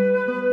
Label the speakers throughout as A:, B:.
A: thank you.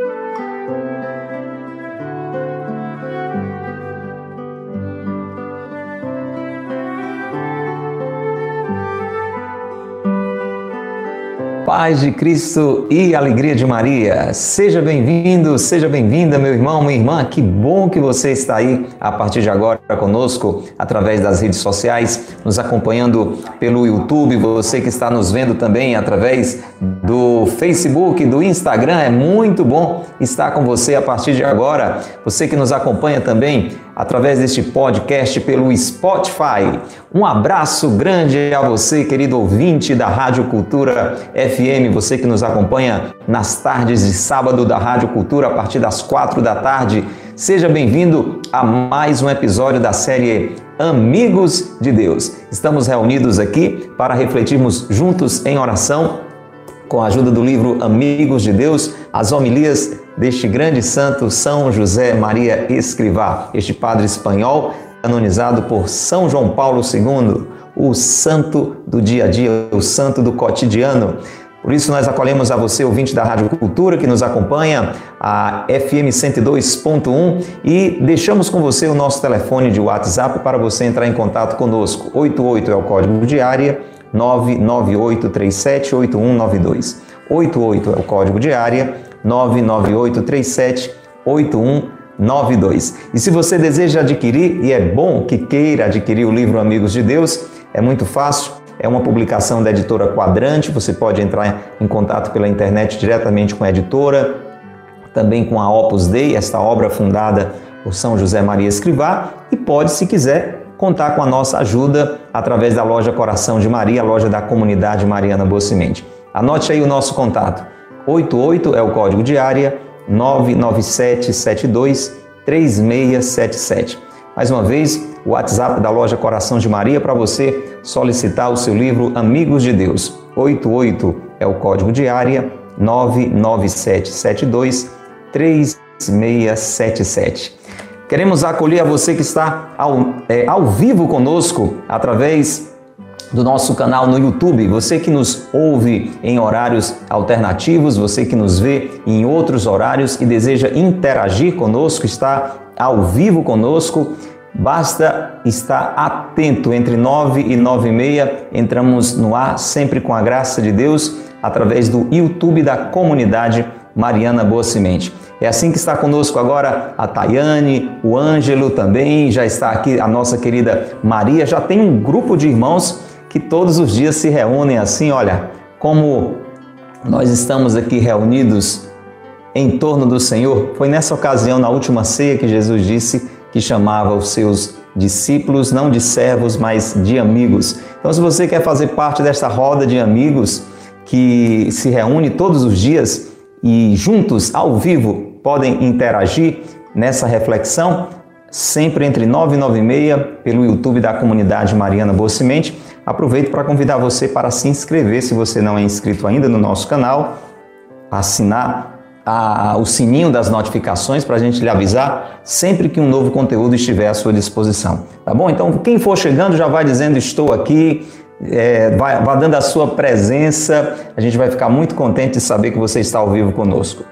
A: Paz de Cristo e alegria de Maria. Seja bem-vindo, seja bem-vinda, meu irmão, minha irmã. Que bom que você está aí a partir de agora conosco através das redes sociais, nos acompanhando pelo YouTube, você que está nos vendo também através do Facebook, do Instagram. É muito bom estar com você a partir de agora. Você que nos acompanha também através deste podcast pelo Spotify. Um abraço grande a você, querido ouvinte da Rádio Cultura FM, você que nos acompanha nas tardes de sábado da Rádio Cultura a partir das quatro da tarde. Seja bem-vindo a mais um episódio da série Amigos de Deus. Estamos reunidos aqui para refletirmos juntos em oração com a ajuda do livro Amigos de Deus, as homilias deste grande santo São José Maria Escrivá, este padre espanhol canonizado por São João Paulo II, o santo do dia a dia, o santo do cotidiano. Por isso, nós acolhemos a você, ouvinte da Rádio Cultura, que nos acompanha, a FM 102.1, e deixamos com você o nosso telefone de WhatsApp para você entrar em contato conosco. 88 é o código de área 998378192. 88 é o código de área 998378192. E se você deseja adquirir, e é bom que queira adquirir o livro Amigos de Deus, é muito fácil. É uma publicação da editora Quadrante, você pode entrar em contato pela internet diretamente com a editora, também com a Opus Dei, esta obra fundada por São José Maria Escrivá, e pode, se quiser, contar com a nossa ajuda através da loja Coração de Maria, loja da comunidade Mariana Boa Semente. Anote aí o nosso contato. 88 é o código de área 99772 3677. Mais uma vez, o WhatsApp da loja Coração de Maria para você solicitar o seu livro Amigos de Deus. 88 é o código de área 99772 3677. Queremos acolher a você que está ao, é, ao vivo conosco através do nosso canal no YouTube, você que nos ouve em horários alternativos, você que nos vê em outros horários e deseja interagir conosco, está ao vivo conosco, basta estar atento. Entre 9 e 9 e meia entramos no ar, sempre com a graça de Deus, através do YouTube da comunidade Mariana Boa Semente. É assim que está conosco agora a Tayane, o Ângelo também, já está aqui a nossa querida Maria. Já tem um grupo de irmãos que todos os dias se reúnem assim, olha, como nós estamos aqui reunidos em torno do Senhor. Foi nessa ocasião, na última ceia, que Jesus disse que chamava os seus discípulos não de servos, mas de amigos. Então, se você quer fazer parte desta roda de amigos que se reúne todos os dias e juntos, ao vivo, podem interagir nessa reflexão, sempre entre 9 e 9 e meia, pelo YouTube da comunidade Mariana Boa Semente. Aproveito para convidar você para se inscrever, se você não é inscrito ainda no nosso canal, assinar a, o sininho das notificações para a gente lhe avisar sempre que um novo conteúdo estiver à sua disposição. Tá bom? Então, quem for chegando já vai dizendo estou aqui, é, vai, vai, dando a sua presença. A gente vai ficar muito contente de saber que você está ao vivo conosco.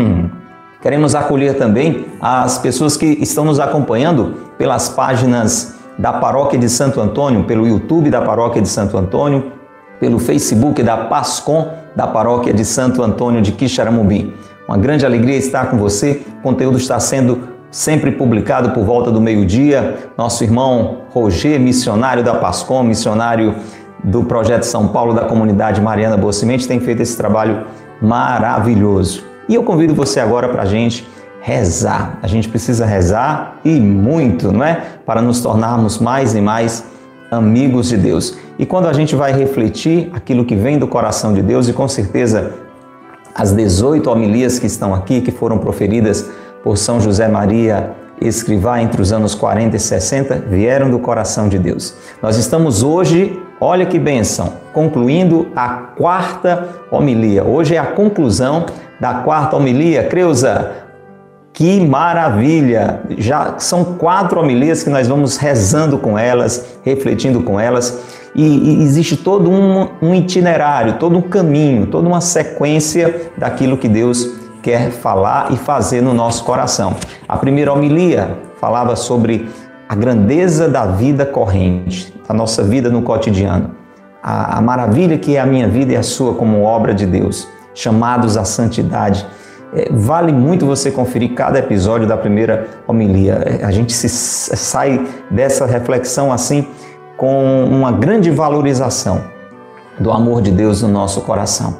A: Queremos acolher também as pessoas que estão nos acompanhando pelas páginas da Paróquia de Santo Antônio, pelo YouTube da Paróquia de Santo Antônio, pelo Facebook da Pascom da Paróquia de Santo Antônio de Quixaramubim. Uma grande alegria estar com você. O conteúdo está sendo sempre publicado por volta do meio-dia. Nosso irmão Roger, missionário da Pascom, missionário do Projeto São Paulo da Comunidade Mariana Boa Semente, tem feito esse trabalho maravilhoso. E eu convido você agora para a gente rezar. A gente precisa rezar e muito, não é? Para nos tornarmos mais e mais amigos de Deus. E quando a gente vai refletir aquilo que vem do coração de Deus, e com certeza as 18 homilias que estão aqui, que foram proferidas por São José Maria Escrivá entre os anos 40 e 60, vieram do coração de Deus. Nós estamos hoje, olha que benção, concluindo a quarta homilia. Hoje é a conclusão da quarta homilia. Creuza, que maravilha! Já são quatro homilias que nós vamos rezando com elas, refletindo com elas, e, e existe todo um, um itinerário, todo um caminho, toda uma sequência daquilo que Deus quer falar e fazer no nosso coração. A primeira homilia falava sobre a grandeza da vida corrente, a nossa vida no cotidiano, a, a maravilha que é a minha vida e a sua como obra de Deus, chamados à santidade. É, vale muito você conferir cada episódio da primeira homilia. É, a gente se, sai dessa reflexão assim com uma grande valorização do amor de Deus no nosso coração.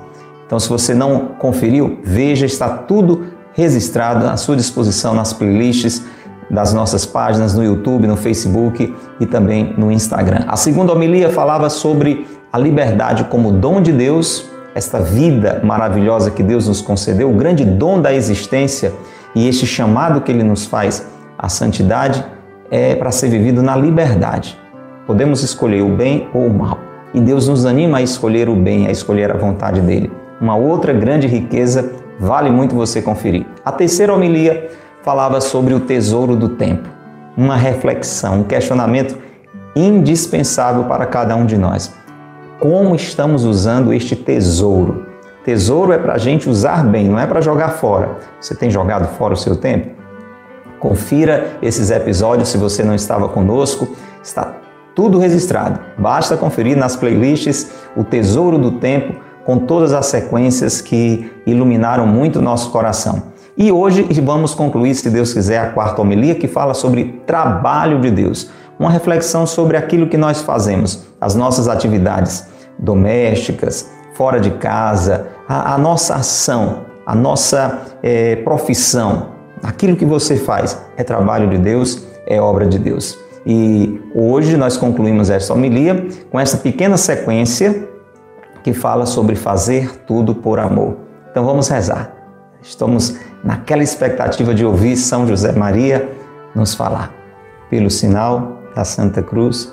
A: Então, se você não conferiu, veja, está tudo registrado à sua disposição nas playlists das nossas páginas no YouTube, no Facebook e também no Instagram. A segunda homilia falava sobre a liberdade como dom de Deus, esta vida maravilhosa que Deus nos concedeu, o grande dom da existência e este chamado que Ele nos faz à santidade é para ser vivido na liberdade. Podemos escolher o bem ou o mal. E Deus nos anima a escolher o bem, a escolher a vontade dele. Uma outra grande riqueza, vale muito você conferir. A terceira homilia falava sobre o tesouro do tempo. Uma reflexão, um questionamento indispensável para cada um de nós. Como estamos usando este tesouro? Tesouro é para a gente usar bem, não é para jogar fora. Você tem jogado fora o seu tempo? Confira esses episódios se você não estava conosco. Está tudo registrado. Basta conferir nas playlists O Tesouro do Tempo, com todas as sequências que iluminaram muito o nosso coração. E hoje vamos concluir, se Deus quiser, a quarta homilia que fala sobre trabalho de Deus. Uma reflexão sobre aquilo que nós fazemos, as nossas atividades domésticas, fora de casa, a, a nossa ação, a nossa é, profissão, aquilo que você faz é trabalho de Deus, é obra de Deus. E hoje nós concluímos esta homilia com essa pequena sequência que fala sobre fazer tudo por amor. Então vamos rezar. Estamos naquela expectativa de ouvir São José Maria nos falar. Pelo sinal da Santa Cruz,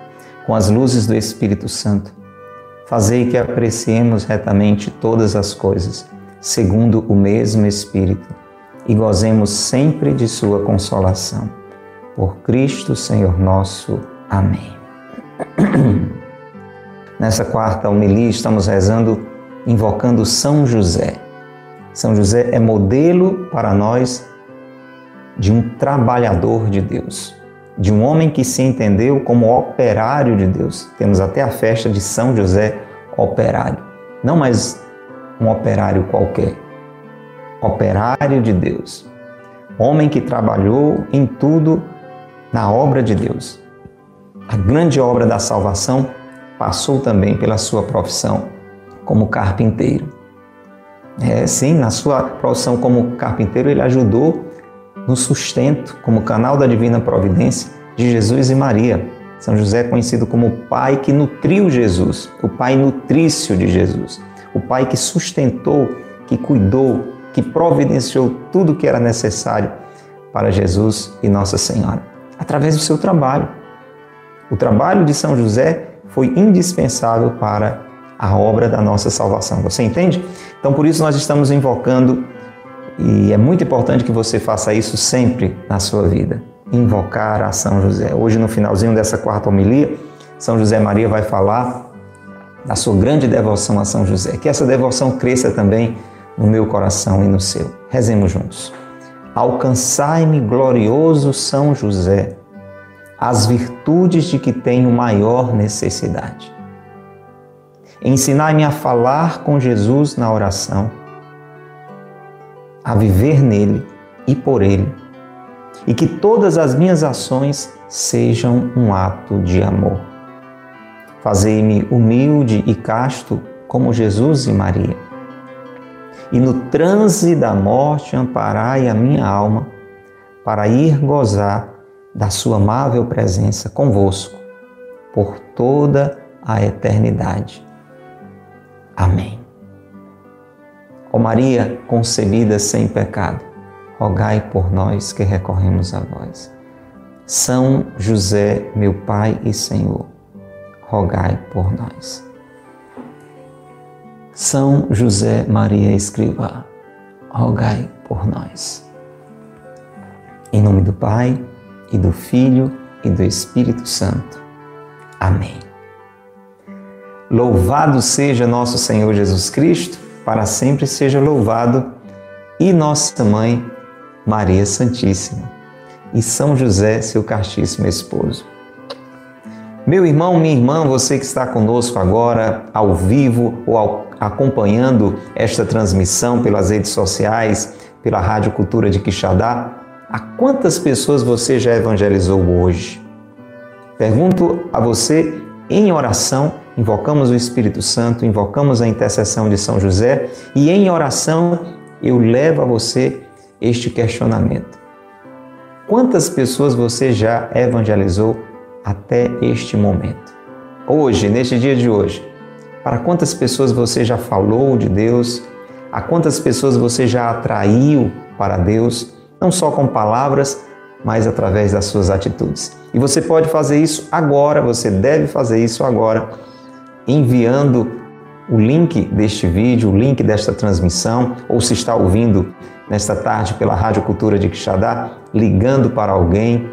A: com as luzes do Espírito Santo, fazei que apreciemos retamente todas as coisas, segundo o mesmo Espírito, e gozemos sempre de sua consolação. Por Cristo, Senhor nosso. Amém. Nessa quarta homilia estamos rezando invocando São José. São José é modelo para nós de um trabalhador de Deus, de um homem que se entendeu como operário de Deus. Temos até a festa de São José operário, não mais um operário qualquer, operário de Deus. Homem que trabalhou em tudo na obra de Deus. A grande obra da salvação passou também pela sua profissão como carpinteiro. É, sim, na sua profissão como carpinteiro, ele ajudou no sustento, como canal da divina providência de Jesus e Maria. São José é conhecido como o pai que nutriu Jesus, o pai nutrício de Jesus, o pai que sustentou, que cuidou, que providenciou tudo que era necessário para Jesus e Nossa Senhora, através do seu trabalho. O trabalho de São José foi indispensável para a obra da nossa salvação. Você entende? Então, por isso, nós estamos invocando e é muito importante que você faça isso sempre na sua vida. Invocar a São José. Hoje, no finalzinho dessa quarta homilia, São José Maria vai falar da sua grande devoção a São José. Que essa devoção cresça também no meu coração e no seu. Rezemos juntos. Alcançai-me, glorioso São José, as virtudes de que tenho maior necessidade. Ensinai-me a falar com Jesus na oração a viver nele e por ele, e que todas as minhas ações sejam um ato de amor. Fazei-me humilde e casto como Jesus e Maria. E no transe da morte amparai a minha alma para ir gozar da sua amável presença convosco por toda a eternidade. Amém. Ó Maria concebida sem pecado, rogai por nós que recorremos a vós. São José, meu Pai e Senhor, rogai por nós. São José Maria Escrivá, rogai por nós. Em nome do Pai, e do Filho, e do Espírito Santo. Amém. Louvado seja nosso Senhor Jesus Cristo, para sempre seja louvado, e nossa mãe, Maria Santíssima, e São José, seu castíssimo esposo. Meu irmão, minha irmã, você que está conosco agora, ao vivo ou ao, acompanhando esta transmissão pelas redes sociais, pela Rádio Cultura de Quixadá, a quantas pessoas você já evangelizou hoje? Pergunto a você em oração, invocamos o Espírito Santo, invocamos a intercessão de São José e em oração eu levo a você este questionamento. Quantas pessoas você já evangelizou até este momento? Hoje, neste dia de hoje, para quantas pessoas você já falou de Deus? A quantas pessoas você já atraiu para Deus, não só com palavras, mas através das suas atitudes? E você pode fazer isso agora, você deve fazer isso agora, enviando o link deste vídeo, o link desta transmissão, ou se está ouvindo nesta tarde pela Rádio Cultura de Quixadá, ligando para alguém,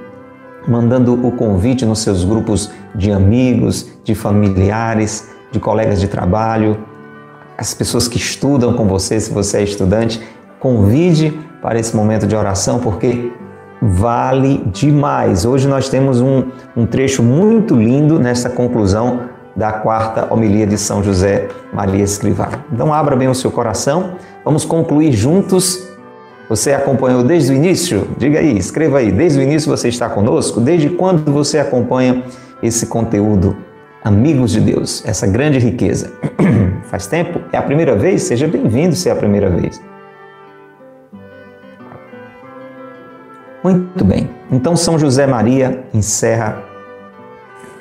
A: mandando o convite nos seus grupos de amigos, de familiares, de colegas de trabalho, as pessoas que estudam com você, se você é estudante, convide para esse momento de oração, porque vale demais. Hoje nós temos um, um trecho muito lindo nessa conclusão da quarta homilia de São José Maria Escrivá. Então abra bem o seu coração, vamos concluir juntos. Você acompanhou desde o início? Diga aí, escreva aí. Desde o início você está conosco? Desde quando você acompanha esse conteúdo amigos de Deus, essa grande riqueza. Faz tempo? É a primeira vez? Seja bem-vindo se é a primeira vez. Muito bem. Então São José Maria encerra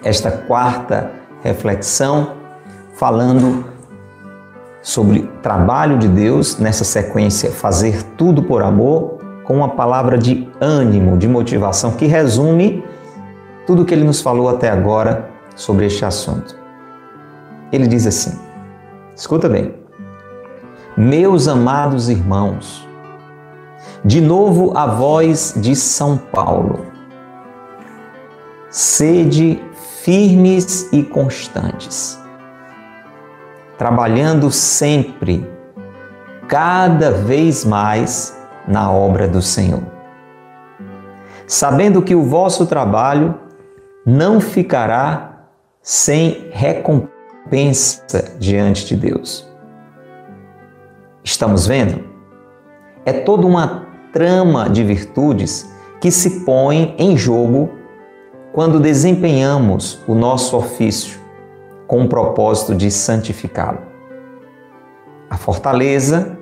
A: esta quarta reflexão falando sobre trabalho de Deus nessa sequência fazer tudo por amor com uma palavra de ânimo, de motivação que resume tudo o que ele nos falou até agora sobre este assunto. Ele diz assim: escuta bem, meus amados irmãos, de novo a voz de São Paulo, sede firmes e constantes, trabalhando sempre, cada vez mais na obra do Senhor, sabendo que o vosso trabalho não ficará sem recompensa diante de Deus. Estamos vendo? É toda uma trama de virtudes que se põe em jogo quando desempenhamos o nosso ofício com o propósito de santificá-lo. A fortaleza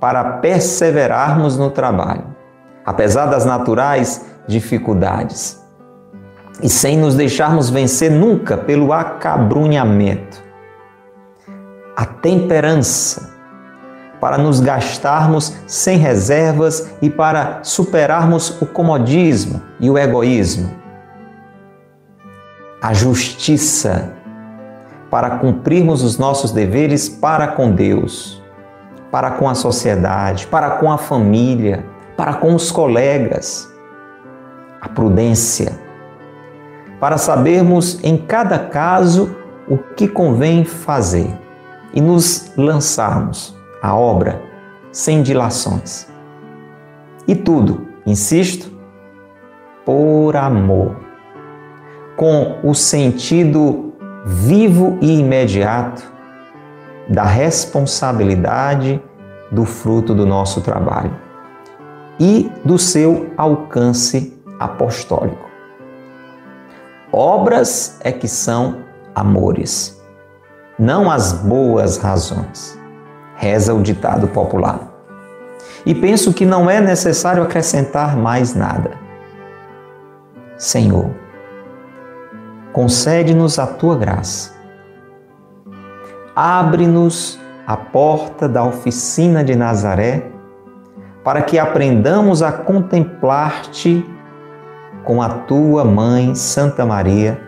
A: para perseverarmos no trabalho, apesar das naturais dificuldades e sem nos deixarmos vencer nunca pelo acabrunhamento. A temperança para nos gastarmos sem reservas e para superarmos o comodismo e o egoísmo. A justiça para cumprirmos os nossos deveres para com Deus, para com a sociedade, para com a família, para com os colegas. A prudência para sabermos em cada caso o que convém fazer e nos lançarmos à obra sem dilações. E tudo, insisto, por amor, com o sentido vivo e imediato da responsabilidade do fruto do nosso trabalho e do seu alcance apostólico. Obras é que são amores, não as boas razões, reza o ditado popular. E penso que não é necessário acrescentar mais nada. Senhor, concede-nos a tua graça. Abre-nos a porta da oficina de Nazaré para que aprendamos a contemplar-te com a tua mãe, Santa Maria,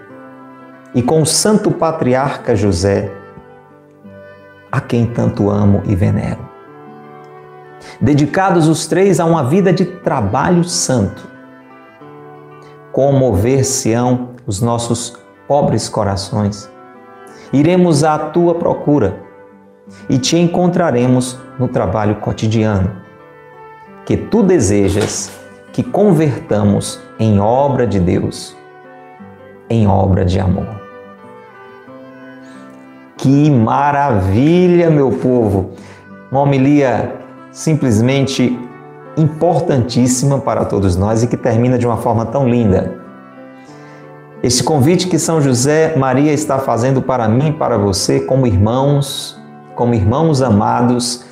A: e com o santo patriarca José, a quem tanto amo e venero. Dedicados os três a uma vida de trabalho santo, comover-se-ão os nossos pobres corações. Iremos à tua procura e te encontraremos no trabalho cotidiano, que tu desejas que convertamos em obra de Deus, em obra de amor. Que maravilha, meu povo! Uma homilia simplesmente importantíssima para todos nós e que termina de uma forma tão linda. Esse convite que São José Maria está fazendo para mim para você, como irmãos, como irmãos amados,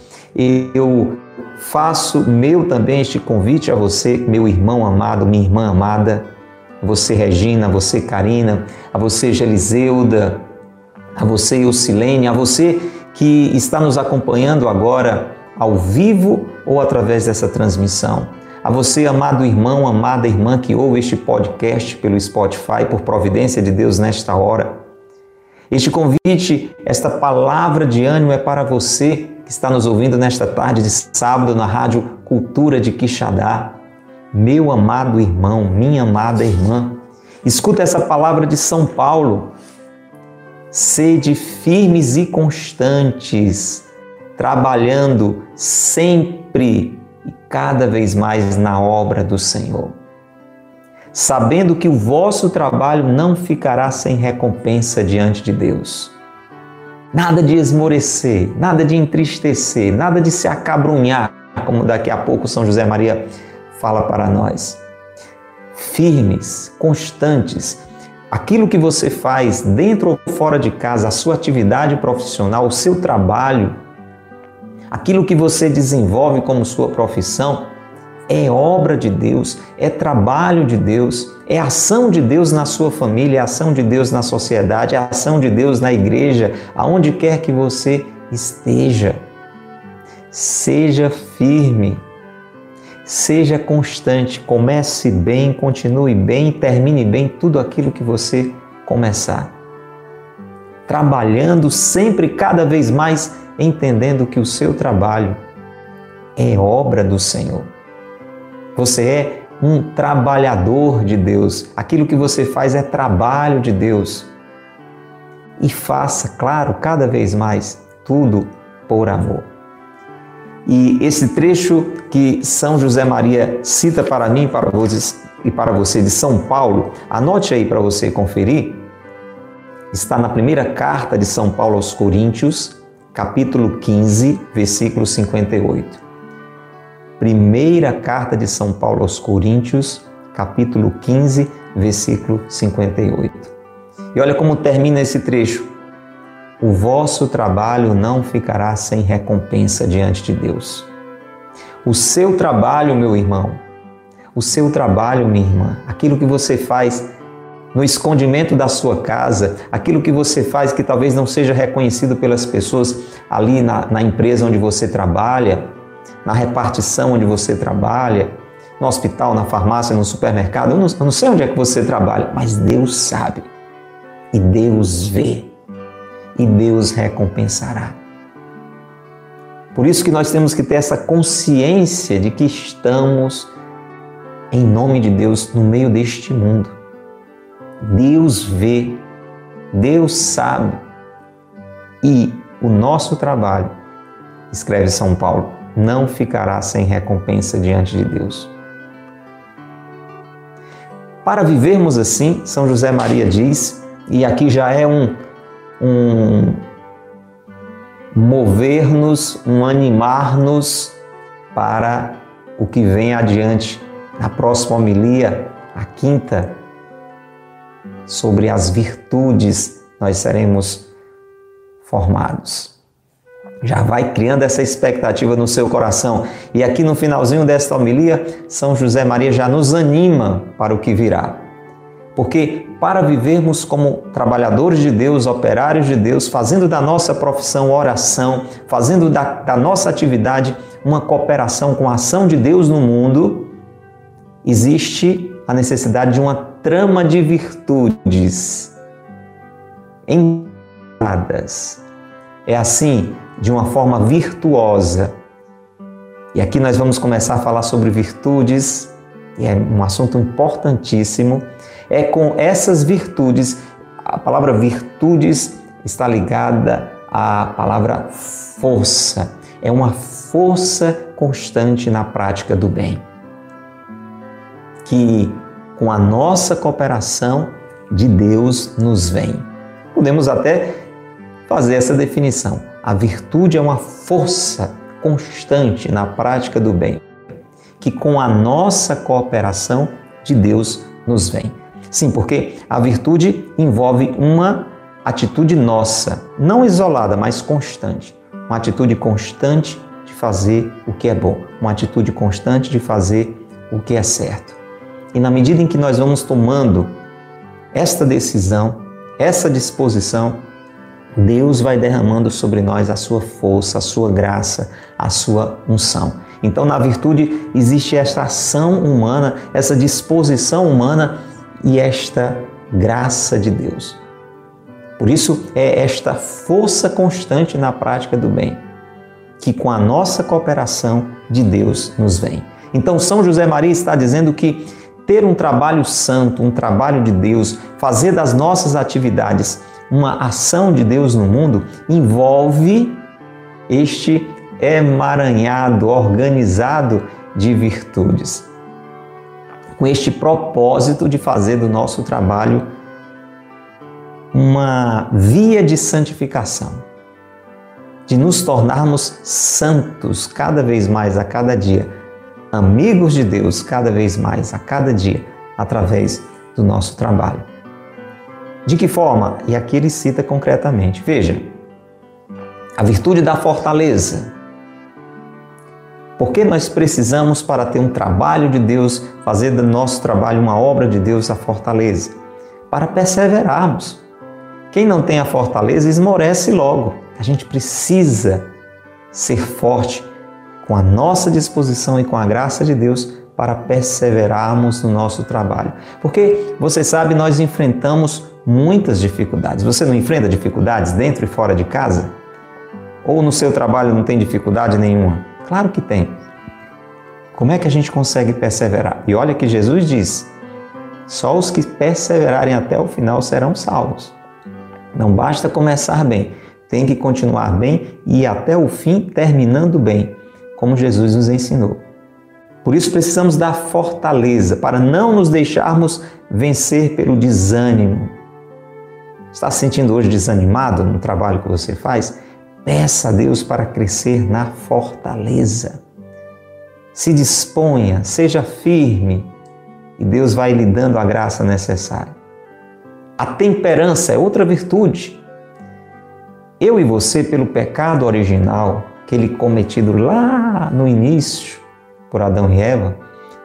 A: eu faço meu também este convite a você, meu irmão amado, minha irmã amada, você Regina, você Karina, a você Geliseuda, a você Eucilene, a você que está nos acompanhando agora ao vivo ou através dessa transmissão. A você, amado irmão, amada irmã que ouve este podcast pelo Spotify, por providência de Deus nesta hora. Este convite, esta palavra de ânimo é para você que está nos ouvindo nesta tarde de sábado na Rádio Cultura de Quixadá. Meu amado irmão, minha amada irmã, escuta essa palavra de São Paulo. Sede firmes e constantes, trabalhando sempre e cada vez mais na obra do Senhor. Sabendo que o vosso trabalho não ficará sem recompensa diante de Deus. Nada de esmorecer, nada de entristecer, nada de se acabrunhar, como daqui a pouco São José Maria fala para nós. Firmes, constantes, aquilo que você faz dentro ou fora de casa, a sua atividade profissional, o seu trabalho, aquilo que você desenvolve como sua profissão, é obra de Deus, é trabalho de Deus, é ação de Deus na sua família, é ação de Deus na sociedade, é ação de Deus na igreja, aonde quer que você esteja. Seja firme, seja constante, comece bem, continue bem, termine bem tudo aquilo que você começar. Trabalhando sempre cada vez mais, entendendo que o seu trabalho é obra do Senhor. Você é um trabalhador de Deus. Aquilo que você faz é trabalho de Deus. E faça, claro, cada vez mais tudo por amor. E esse trecho que São José Maria cita para mim para vocês, e para você de São Paulo, anote aí para você conferir. Está na primeira carta de São Paulo aos Coríntios, capítulo 15, versículo 58. Primeira carta de São Paulo aos Coríntios, capítulo 15, versículo 58. E olha como termina esse trecho. O vosso trabalho não ficará sem recompensa diante de Deus. O seu trabalho, meu irmão, o seu trabalho, minha irmã, aquilo que você faz no escondimento da sua casa, aquilo que você faz que talvez não seja reconhecido pelas pessoas ali na, na empresa onde você trabalha, na repartição onde você trabalha, no hospital, na farmácia, no supermercado. Eu não, eu não sei onde é que você trabalha, mas Deus sabe. E Deus vê. E Deus recompensará. Por isso que nós temos que ter essa consciência de que estamos, em nome de Deus, no meio deste mundo. Deus vê, Deus sabe. E o nosso trabalho, escreve São Paulo, não ficará sem recompensa diante de Deus. Para vivermos assim, São José Maria diz, e aqui já é um, um mover-nos, um animar-nos para o que vem adiante. Na próxima homilia, a quinta, sobre as virtudes, nós seremos formados já vai criando essa expectativa no seu coração. E aqui no finalzinho desta homilia, São José Maria já nos anima para o que virá. Porque para vivermos como trabalhadores de Deus, operários de Deus, fazendo da nossa profissão oração, fazendo da, da nossa atividade uma cooperação com a ação de Deus no mundo, existe a necessidade de uma trama de virtudes encadas. É assim, de uma forma virtuosa. E aqui nós vamos começar a falar sobre virtudes, e é um assunto importantíssimo. É com essas virtudes, a palavra virtudes está ligada à palavra força. É uma força constante na prática do bem. Que com a nossa cooperação de Deus nos vem. Podemos até fazer essa definição. A virtude é uma força constante na prática do bem, que com a nossa cooperação de Deus nos vem. Sim, porque a virtude envolve uma atitude nossa, não isolada, mas constante. Uma atitude constante de fazer o que é bom, uma atitude constante de fazer o que é certo. E na medida em que nós vamos tomando esta decisão, essa disposição, Deus vai derramando sobre nós a sua força, a sua graça, a sua unção. Então, na virtude existe esta ação humana, essa disposição humana e esta graça de Deus. Por isso, é esta força constante na prática do bem, que com a nossa cooperação de Deus nos vem. Então, São José Maria está dizendo que ter um trabalho santo, um trabalho de Deus, fazer das nossas atividades uma ação de Deus no mundo, envolve este emaranhado, organizado de virtudes. Com este propósito de fazer do nosso trabalho uma via de santificação, de nos tornarmos santos cada vez mais a cada dia amigos de Deus cada vez mais, a cada dia, através do nosso trabalho. De que forma? E aqui ele cita concretamente. Veja, a virtude da fortaleza. Porque nós precisamos, para ter um trabalho de Deus, fazer do nosso trabalho uma obra de Deus, a fortaleza? Para perseverarmos. Quem não tem a fortaleza esmorece logo. A gente precisa ser forte com a nossa disposição e com a graça de Deus para perseverarmos no nosso trabalho. Porque você sabe, nós enfrentamos muitas dificuldades. Você não enfrenta dificuldades dentro e fora de casa? Ou no seu trabalho não tem dificuldade nenhuma? Claro que tem. Como é que a gente consegue perseverar? E olha que Jesus diz: só os que perseverarem até o final serão salvos. Não basta começar bem, tem que continuar bem e até o fim terminando bem como Jesus nos ensinou. Por isso precisamos da fortaleza para não nos deixarmos vencer pelo desânimo. Está se sentindo hoje desanimado no trabalho que você faz? Peça a Deus para crescer na fortaleza. Se disponha, seja firme e Deus vai lhe dando a graça necessária. A temperança é outra virtude. Eu e você, pelo pecado original, aquele cometido lá no início por Adão e Eva,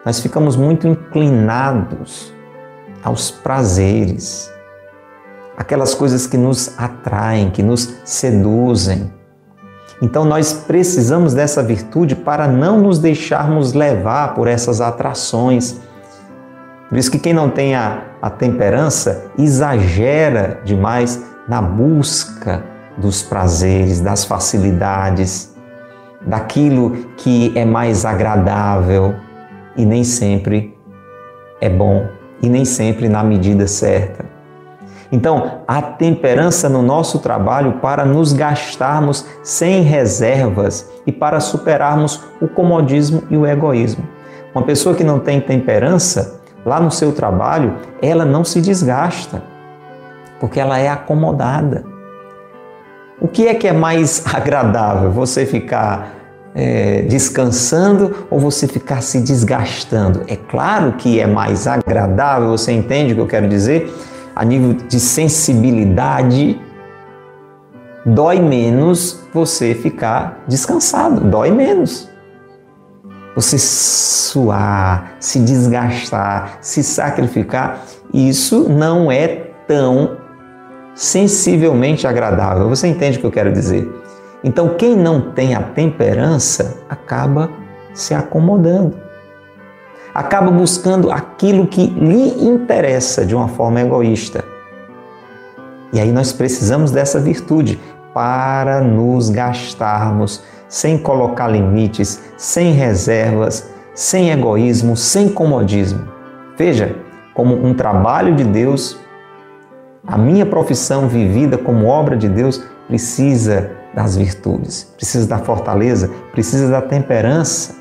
A: nós ficamos muito inclinados aos prazeres, aquelas coisas que nos atraem, que nos seduzem. Então nós precisamos dessa virtude para não nos deixarmos levar por essas atrações. Por isso que quem não tem a, a temperança exagera demais na busca dos prazeres, das facilidades daquilo que é mais agradável e nem sempre é bom e nem sempre na medida certa. Então, a temperança no nosso trabalho para nos gastarmos sem reservas e para superarmos o comodismo e o egoísmo. Uma pessoa que não tem temperança lá no seu trabalho, ela não se desgasta, porque ela é acomodada. O que é que é mais agradável? Você ficar é, descansando ou você ficar se desgastando? É claro que é mais agradável, você entende o que eu quero dizer? A nível de sensibilidade, dói menos você ficar descansado, dói menos. Você suar, se desgastar, se sacrificar, isso não é tão sensivelmente agradável. Você entende o que eu quero dizer? Então, quem não tem a temperança acaba se acomodando, acaba buscando aquilo que lhe interessa de uma forma egoísta. E aí nós precisamos dessa virtude para nos gastarmos sem colocar limites, sem reservas, sem egoísmo, sem comodismo. Veja, como um trabalho de Deus, a minha profissão vivida como obra de Deus precisa das virtudes, precisa da fortaleza, precisa da temperança,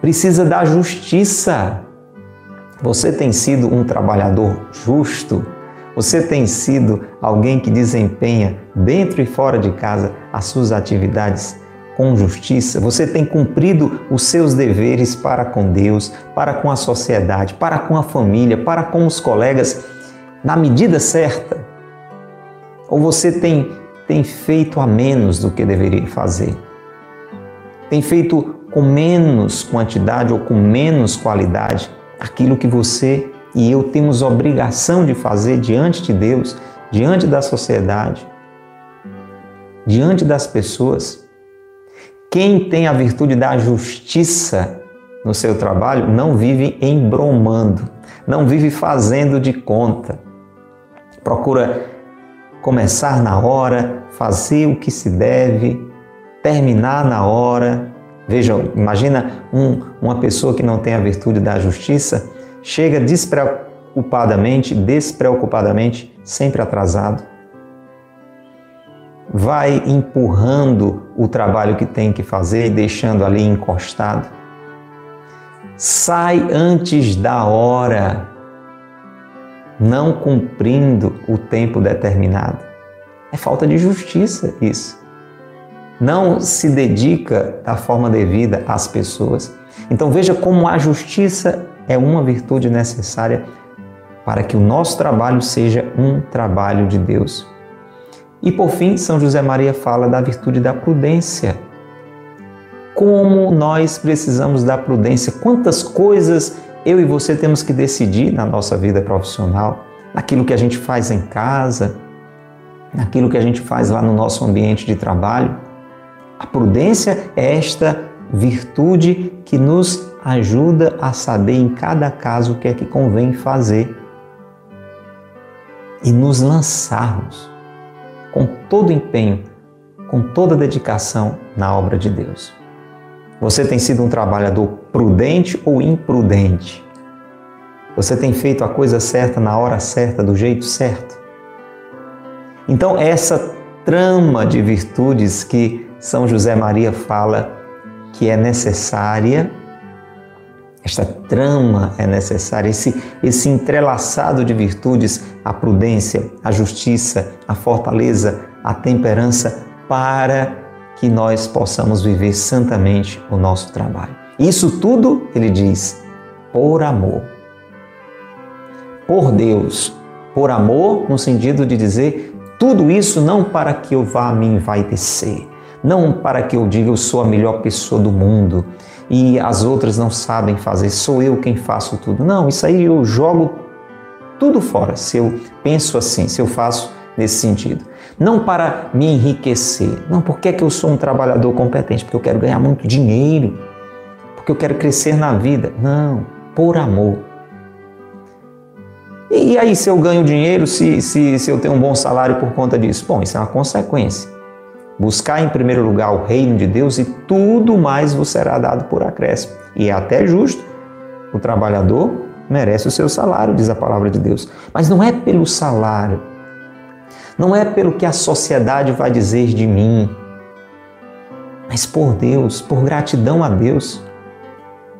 A: precisa da justiça. Você tem sido um trabalhador justo? Você tem sido alguém que desempenha dentro e fora de casa as suas atividades com justiça? Você tem cumprido os seus deveres para com Deus, para com a sociedade, para com a família, para com os colegas na medida certa? Ou você tem, tem feito a menos do que deveria fazer? Tem feito com menos quantidade ou com menos qualidade aquilo que você e eu temos obrigação de fazer diante de Deus, diante da sociedade, diante das pessoas. Quem tem a virtude da justiça no seu trabalho não vive embromando, não vive fazendo de conta. Procura começar na hora, fazer o que se deve, terminar na hora. Vejam, imagina um, uma pessoa que não tem a virtude da justiça, chega despreocupadamente, despreocupadamente, sempre atrasado vai empurrando o trabalho que tem que fazer e deixando ali encostado. Sai antes da hora, não cumprindo o tempo determinado. É falta de justiça isso. Não se dedica da forma devida às pessoas. Então veja como a justiça é uma virtude necessária para que o nosso trabalho seja um trabalho de Deus. E por fim, São José Maria fala da virtude da prudência. Como nós precisamos da prudência, quantas coisas eu e você temos que decidir na nossa vida profissional, naquilo que a gente faz em casa, naquilo que a gente faz lá no nosso ambiente de trabalho. A prudência é esta virtude que nos ajuda a saber em cada caso o que é que convém fazer e nos lançarmos com todo empenho, com toda dedicação na obra de Deus. Você tem sido um trabalhador prudente ou imprudente? Você tem feito a coisa certa na hora certa, do jeito certo? Então, essa trama de virtudes que São José Maria fala que é necessária, esta trama é necessária, esse, esse entrelaçado de virtudes, a prudência, a justiça, a fortaleza, a temperança, para que nós possamos viver santamente o nosso trabalho. Isso tudo, ele diz, por amor. Por Deus. Por amor, no sentido de dizer, tudo isso não para que eu vá me envaidecer, não para que eu diga eu sou a melhor pessoa do mundo e as outras não sabem fazer, sou eu quem faço tudo. Não, isso aí eu jogo tudo fora se eu penso assim, se eu faço nesse sentido. Não para me enriquecer, não porque é que eu sou um trabalhador competente, porque eu quero ganhar muito dinheiro, porque eu quero crescer na vida. Não, por amor. E aí, se eu ganho dinheiro, se, se, se eu tenho um bom salário por conta disso? Bom, isso é uma consequência. Buscar em primeiro lugar o reino de Deus e tudo mais vos será dado por acréscimo. E é até justo. O trabalhador merece o seu salário, diz a palavra de Deus. Mas não é pelo salário, não é pelo que a sociedade vai dizer de mim, mas por Deus, por gratidão a Deus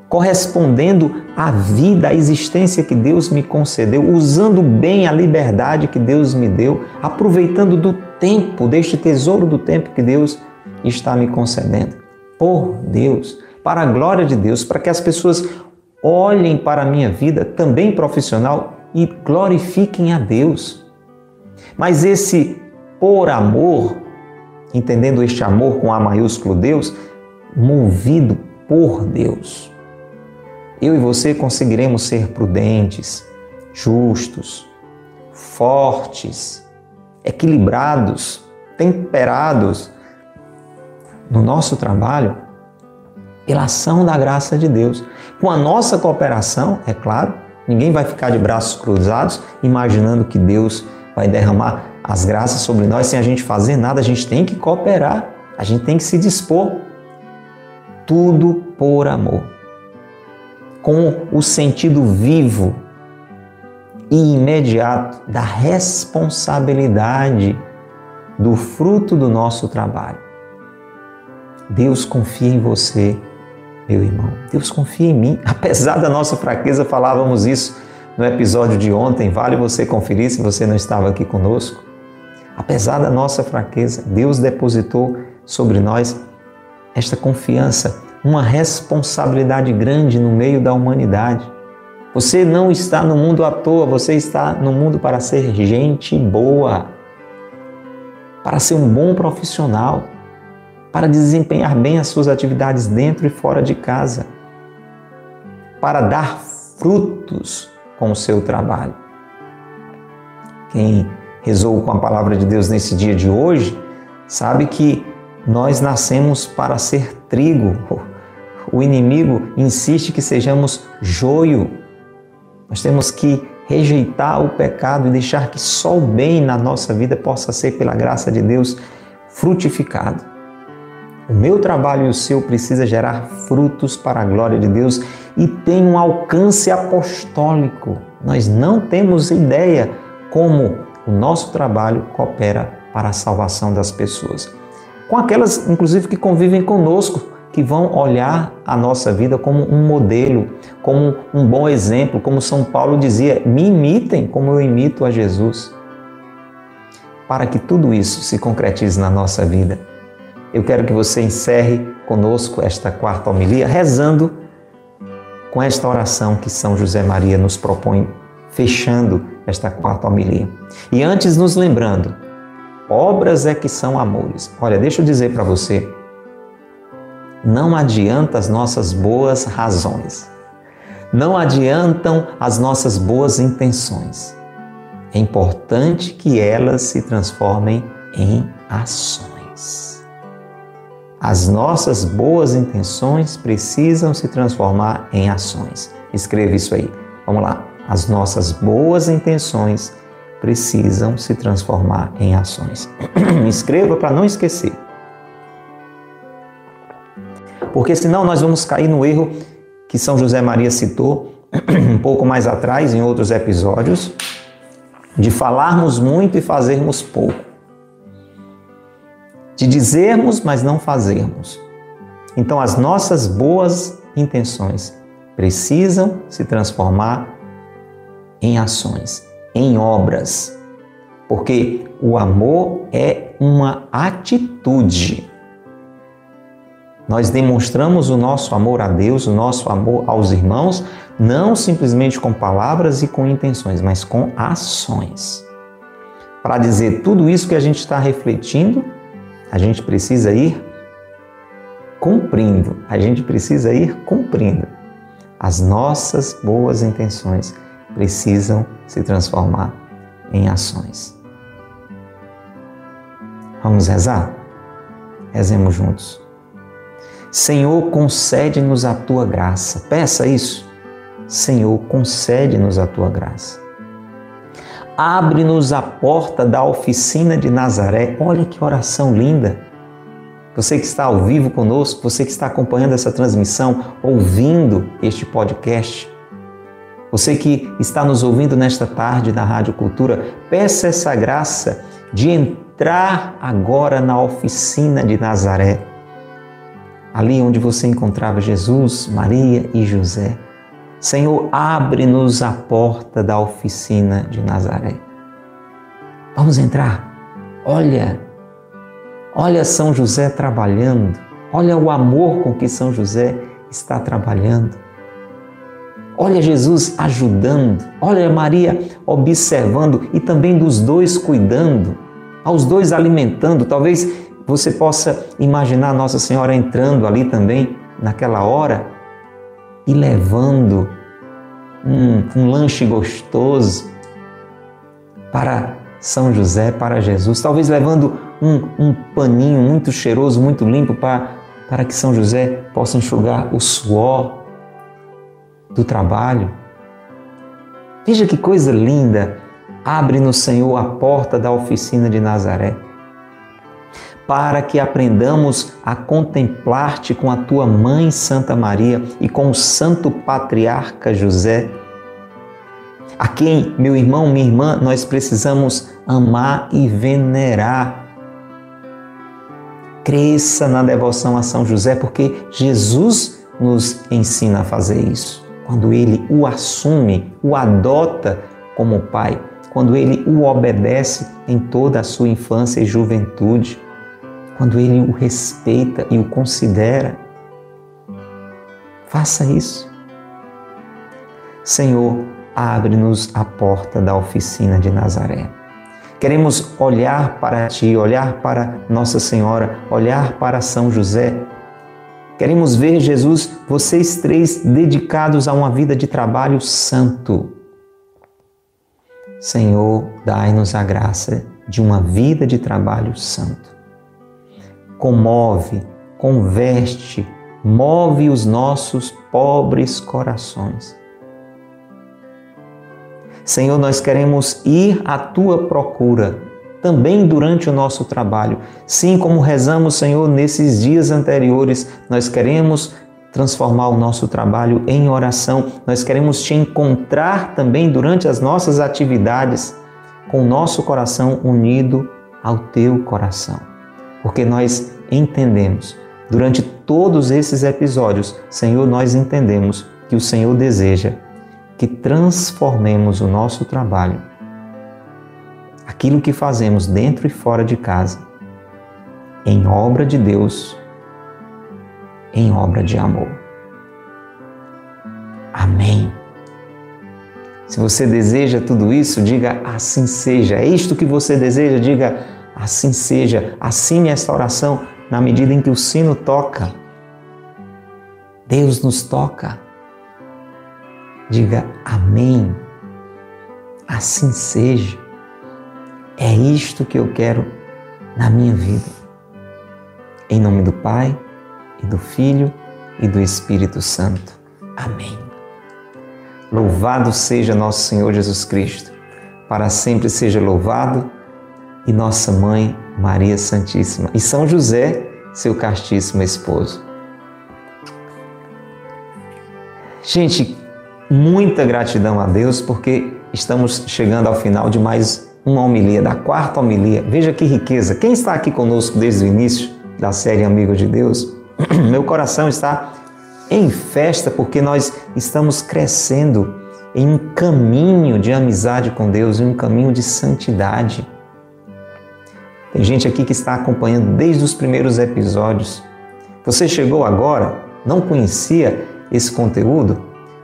A: correspondendo à vida, à existência que Deus me concedeu, usando bem a liberdade que Deus me deu, aproveitando do tempo, deste tesouro do tempo que Deus está me concedendo. Por Deus, para a glória de Deus, para que as pessoas olhem para a minha vida, também profissional, e glorifiquem a Deus. Mas esse por amor, entendendo este amor com A maiúsculo Deus, movido por Deus eu e você conseguiremos ser prudentes, justos, fortes, equilibrados, temperados, no nosso trabalho pela ação da graça de Deus. Com a nossa cooperação, é claro, ninguém vai ficar de braços cruzados imaginando que Deus vai derramar as graças sobre nós sem a gente fazer nada. A gente tem que cooperar, a gente tem que se dispor. Tudo por amor. Com o sentido vivo e imediato da responsabilidade do fruto do nosso trabalho. Deus confia em você meu irmão. Deus confia em mim. Apesar da nossa fraqueza, falávamos isso no episódio de ontem. Vale você conferir se você não estava aqui conosco. Apesar da nossa fraqueza, Deus depositou sobre nós esta confiança, uma responsabilidade grande no meio da humanidade. Você não está no mundo à toa, você está no mundo para ser gente boa, para ser um bom profissional para desempenhar bem as suas atividades dentro e fora de casa, para dar frutos com o seu trabalho. Quem rezou com a palavra de Deus nesse dia de hoje, sabe que nós nascemos para ser trigo. O inimigo insiste que sejamos joio. Nós temos que rejeitar o pecado e deixar que só o bem na nossa vida possa ser, pela graça de Deus, frutificado. O meu trabalho e o seu precisa gerar frutos para a glória de Deus e tem um alcance apostólico. Nós não temos ideia como o nosso trabalho coopera para a salvação das pessoas. Com aquelas, inclusive, que convivem conosco, que vão olhar a nossa vida como um modelo, como um bom exemplo, como São Paulo dizia: me imitem como eu imito a Jesus. Para que tudo isso se concretize na nossa vida, eu quero que você encerre conosco esta quarta homilia rezando com esta oração que São José Maria nos propõe, fechando esta quarta homilia. E antes nos lembrando, obras é que são amores. Olha, deixa eu dizer para você, não adianta as nossas boas razões, não adiantam as nossas boas intenções. É importante que elas se transformem em ações. As nossas boas intenções precisam se transformar em ações. Escreva isso aí. Vamos lá. As nossas boas intenções precisam se transformar em ações. Escreva para não esquecer. Porque senão nós vamos cair no erro que São José Maria citou um pouco mais atrás, em outros episódios, de falarmos muito e fazermos pouco de dizermos, mas não fazermos. Então, as nossas boas intenções precisam se transformar em ações, em obras, porque o amor é uma atitude. Nós demonstramos o nosso amor a Deus, o nosso amor aos irmãos, não simplesmente com palavras e com intenções, mas com ações. Para dizer tudo isso que a gente está refletindo a gente precisa ir cumprindo, a gente precisa ir cumprindo. As nossas boas intenções precisam se transformar em ações. Vamos rezar? Rezemos juntos. Senhor, concede-nos a tua graça. Peça isso. Senhor, concede-nos a tua graça abre-nos a porta da oficina de Nazaré. Olha que oração linda! Você que está ao vivo conosco, você que está acompanhando essa transmissão, ouvindo este podcast, você que está nos ouvindo nesta tarde na Rádio Cultura, peça essa graça de entrar agora na oficina de Nazaré, ali onde você encontrava Jesus, Maria e José Senhor, abre-nos a porta da oficina de Nazaré. Vamos entrar. Olha, olha São José trabalhando. Olha o amor com que São José está trabalhando. Olha Jesus ajudando. Olha Maria observando e também dos dois cuidando, aos dois alimentando. Talvez você possa imaginar Nossa Senhora entrando ali também naquela hora e levando um, um lanche gostoso para São José, para Jesus, talvez levando um, um paninho muito cheiroso, muito limpo para, para que São José possa enxugar o suor do trabalho. Veja que coisa linda! Abre no Senhor a porta da oficina de Nazaré, para que aprendamos a contemplar-te com a tua mãe Santa Maria e com o santo patriarca José, a quem, meu irmão, minha irmã, nós precisamos amar e venerar. Cresça na devoção a São José, porque Jesus nos ensina a fazer isso. Quando ele o assume, o adota como pai, quando ele o obedece em toda a sua infância e juventude, quando ele o respeita e o considera. Faça isso. Senhor, abre-nos a porta da oficina de Nazaré. Queremos olhar para Ti, olhar para Nossa Senhora, olhar para São José Queremos ver, Jesus, vocês três dedicados a uma vida de trabalho santo. Senhor, dai-nos a graça de uma vida de trabalho santo. Comove, converte, move os nossos pobres corações. Senhor, nós queremos ir à tua procura também durante o nosso trabalho. Sim, como rezamos, Senhor, nesses dias anteriores, nós queremos transformar o nosso trabalho em oração. Nós queremos te encontrar também durante as nossas atividades, com o nosso coração unido ao teu coração. Porque nós entendemos, durante todos esses episódios, Senhor, nós entendemos que o Senhor deseja que transformemos o nosso trabalho aquilo que fazemos dentro e fora de casa, em obra de Deus, em obra de amor. Amém. Se você deseja tudo isso, diga assim seja. É isto que você deseja, diga assim seja. Assine esta oração na medida em que o sino toca. Deus nos toca. Diga amém. Assim seja. É isto que eu quero na minha vida. Em nome do Pai, e do Filho e do Espírito Santo. Amém. Louvado seja nosso Senhor Jesus Cristo, para sempre seja louvado, e nossa mãe Maria Santíssima, e São José, seu castíssimo esposo. Gente, muita gratidão a Deus porque estamos chegando ao final de mais uma homilia, da quarta homilia. Veja que riqueza. Quem está aqui conosco desde o início da série Amigo de Deus? Meu coração está em festa porque nós estamos crescendo em um caminho de amizade com Deus, em um caminho de santidade. Tem gente aqui que está acompanhando desde os primeiros episódios. Você chegou agora, não conhecia esse conteúdo?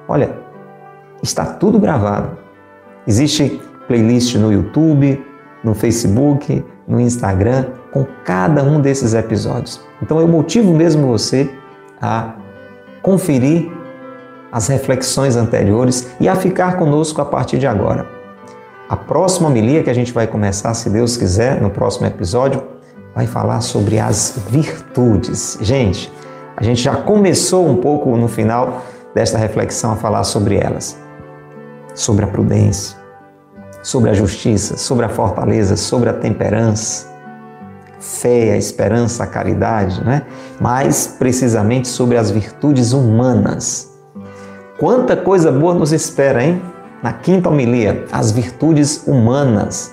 A: Olha, está tudo gravado. Existe playlist no YouTube, no Facebook, no Instagram, com cada um desses episódios. Então eu motivo mesmo você a conferir as reflexões anteriores e a ficar conosco a partir de agora. A próxima homilia que a gente vai começar, se Deus quiser, no próximo episódio, vai falar sobre as virtudes. Gente, a gente já começou um pouco no final desta reflexão a falar sobre elas. Sobre a prudência, sobre a justiça, sobre a fortaleza, sobre a temperança, fé, a esperança, a caridade, né? mais precisamente sobre as virtudes humanas. Quanta coisa boa nos espera, hein? Na quinta homilia, as virtudes humanas: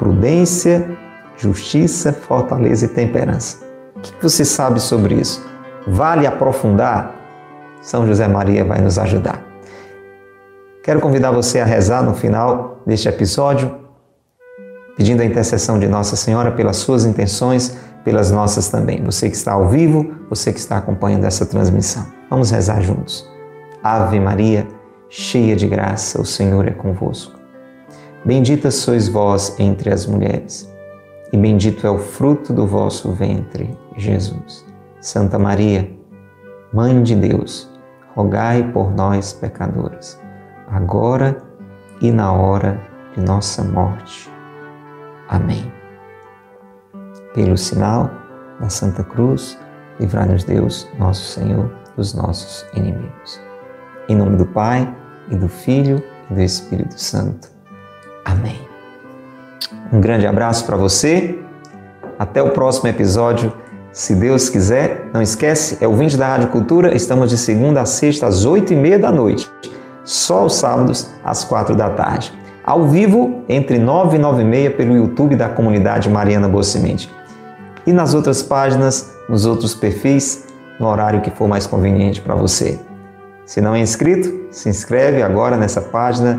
A: prudência, justiça, fortaleza e temperança. O que você sabe sobre isso? Vale aprofundar? São José Maria vai nos ajudar. Quero convidar você a rezar no final deste episódio, pedindo a intercessão de Nossa Senhora pelas suas intenções, pelas nossas também. Você que está ao vivo, você que está acompanhando essa transmissão. Vamos rezar juntos. Ave Maria, cheia de graça, o Senhor é convosco. Bendita sois vós entre as mulheres, e bendito é o fruto do vosso ventre, Jesus. Santa Maria, Mãe de Deus, rogai por nós, pecadores agora e na hora de nossa morte. Amém. pelo sinal da Santa Cruz, livrai-nos Deus, nosso Senhor, dos nossos inimigos. Em nome do Pai, e do Filho, e do Espírito Santo. Amém. Um grande abraço para você. Até o próximo episódio, se Deus quiser. Não esquece, é o 20 da Rádio Cultura. Estamos de segunda a sexta, às oito e meia da noite. Só os sábados, às quatro da tarde. Ao vivo, entre nove e nove e meia, pelo YouTube da comunidade Mariana Boa Semente. E nas outras páginas, nos outros perfis, no horário que for mais conveniente para você. Se não é inscrito, se inscreve agora nessa página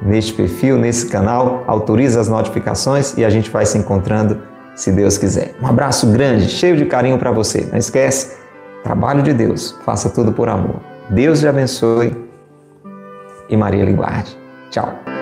A: neste perfil, nesse canal, autoriza as notificações e a gente vai se encontrando se Deus quiser. Um abraço grande, cheio de carinho para você. Não esquece, trabalho de Deus, faça tudo por amor. Deus te abençoe e Maria lhe guarde. Tchau.